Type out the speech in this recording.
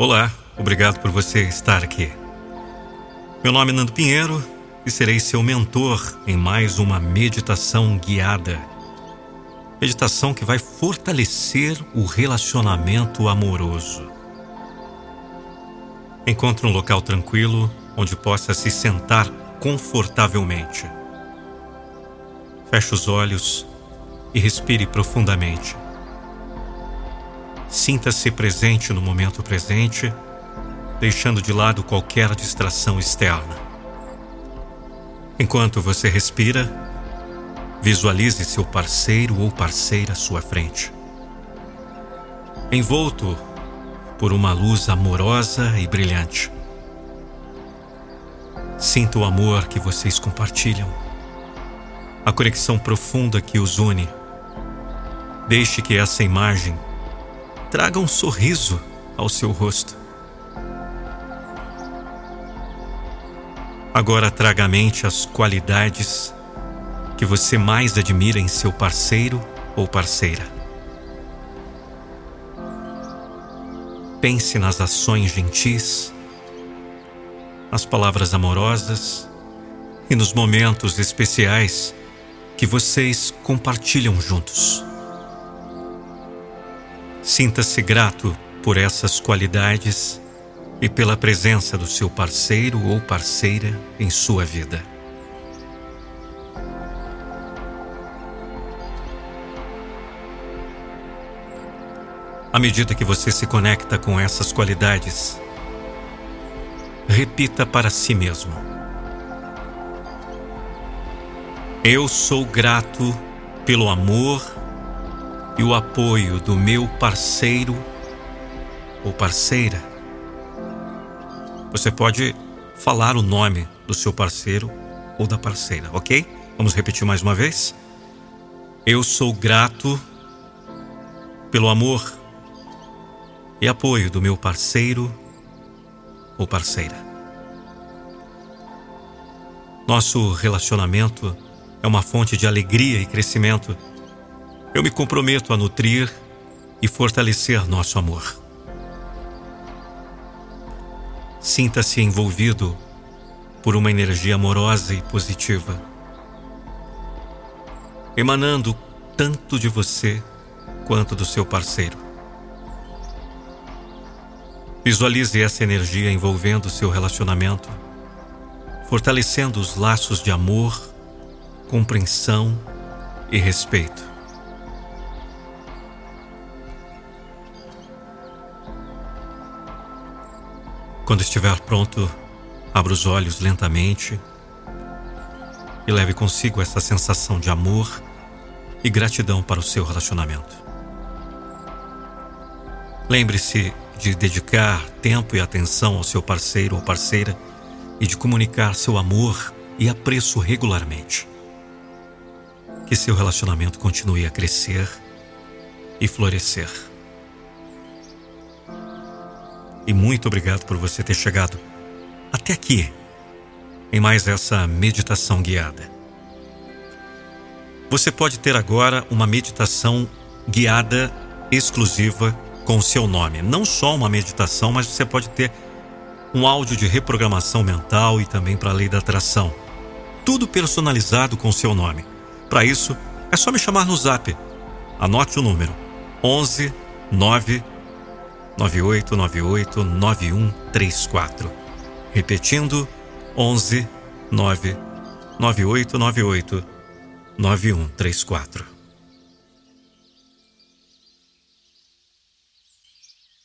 Olá, obrigado por você estar aqui. Meu nome é Nando Pinheiro e serei seu mentor em mais uma meditação guiada. Meditação que vai fortalecer o relacionamento amoroso. Encontre um local tranquilo onde possa se sentar confortavelmente. Feche os olhos e respire profundamente. Sinta-se presente no momento presente, deixando de lado qualquer distração externa. Enquanto você respira, visualize seu parceiro ou parceira à sua frente. Envolto por uma luz amorosa e brilhante. Sinta o amor que vocês compartilham, a conexão profunda que os une. Deixe que essa imagem traga um sorriso ao seu rosto. Agora traga à mente as qualidades que você mais admira em seu parceiro ou parceira. Pense nas ações gentis, nas palavras amorosas e nos momentos especiais que vocês compartilham juntos. Sinta-se grato por essas qualidades e pela presença do seu parceiro ou parceira em sua vida. À medida que você se conecta com essas qualidades, repita para si mesmo: Eu sou grato pelo amor e o apoio do meu parceiro ou parceira. Você pode falar o nome do seu parceiro ou da parceira, ok? Vamos repetir mais uma vez? Eu sou grato pelo amor e apoio do meu parceiro ou parceira. Nosso relacionamento é uma fonte de alegria e crescimento eu me comprometo a nutrir e fortalecer nosso amor. Sinta-se envolvido por uma energia amorosa e positiva, emanando tanto de você quanto do seu parceiro. Visualize essa energia envolvendo seu relacionamento, fortalecendo os laços de amor, compreensão e respeito. Quando estiver pronto, abra os olhos lentamente e leve consigo essa sensação de amor e gratidão para o seu relacionamento. Lembre-se de dedicar tempo e atenção ao seu parceiro ou parceira e de comunicar seu amor e apreço regularmente. Que seu relacionamento continue a crescer e florescer e muito obrigado por você ter chegado até aqui em mais essa meditação guiada. Você pode ter agora uma meditação guiada exclusiva com o seu nome. Não só uma meditação, mas você pode ter um áudio de reprogramação mental e também para a lei da atração. Tudo personalizado com o seu nome. Para isso, é só me chamar no zap. Anote o número: 11 9 9898 9134. Repetindo, 11 9 9898 9134.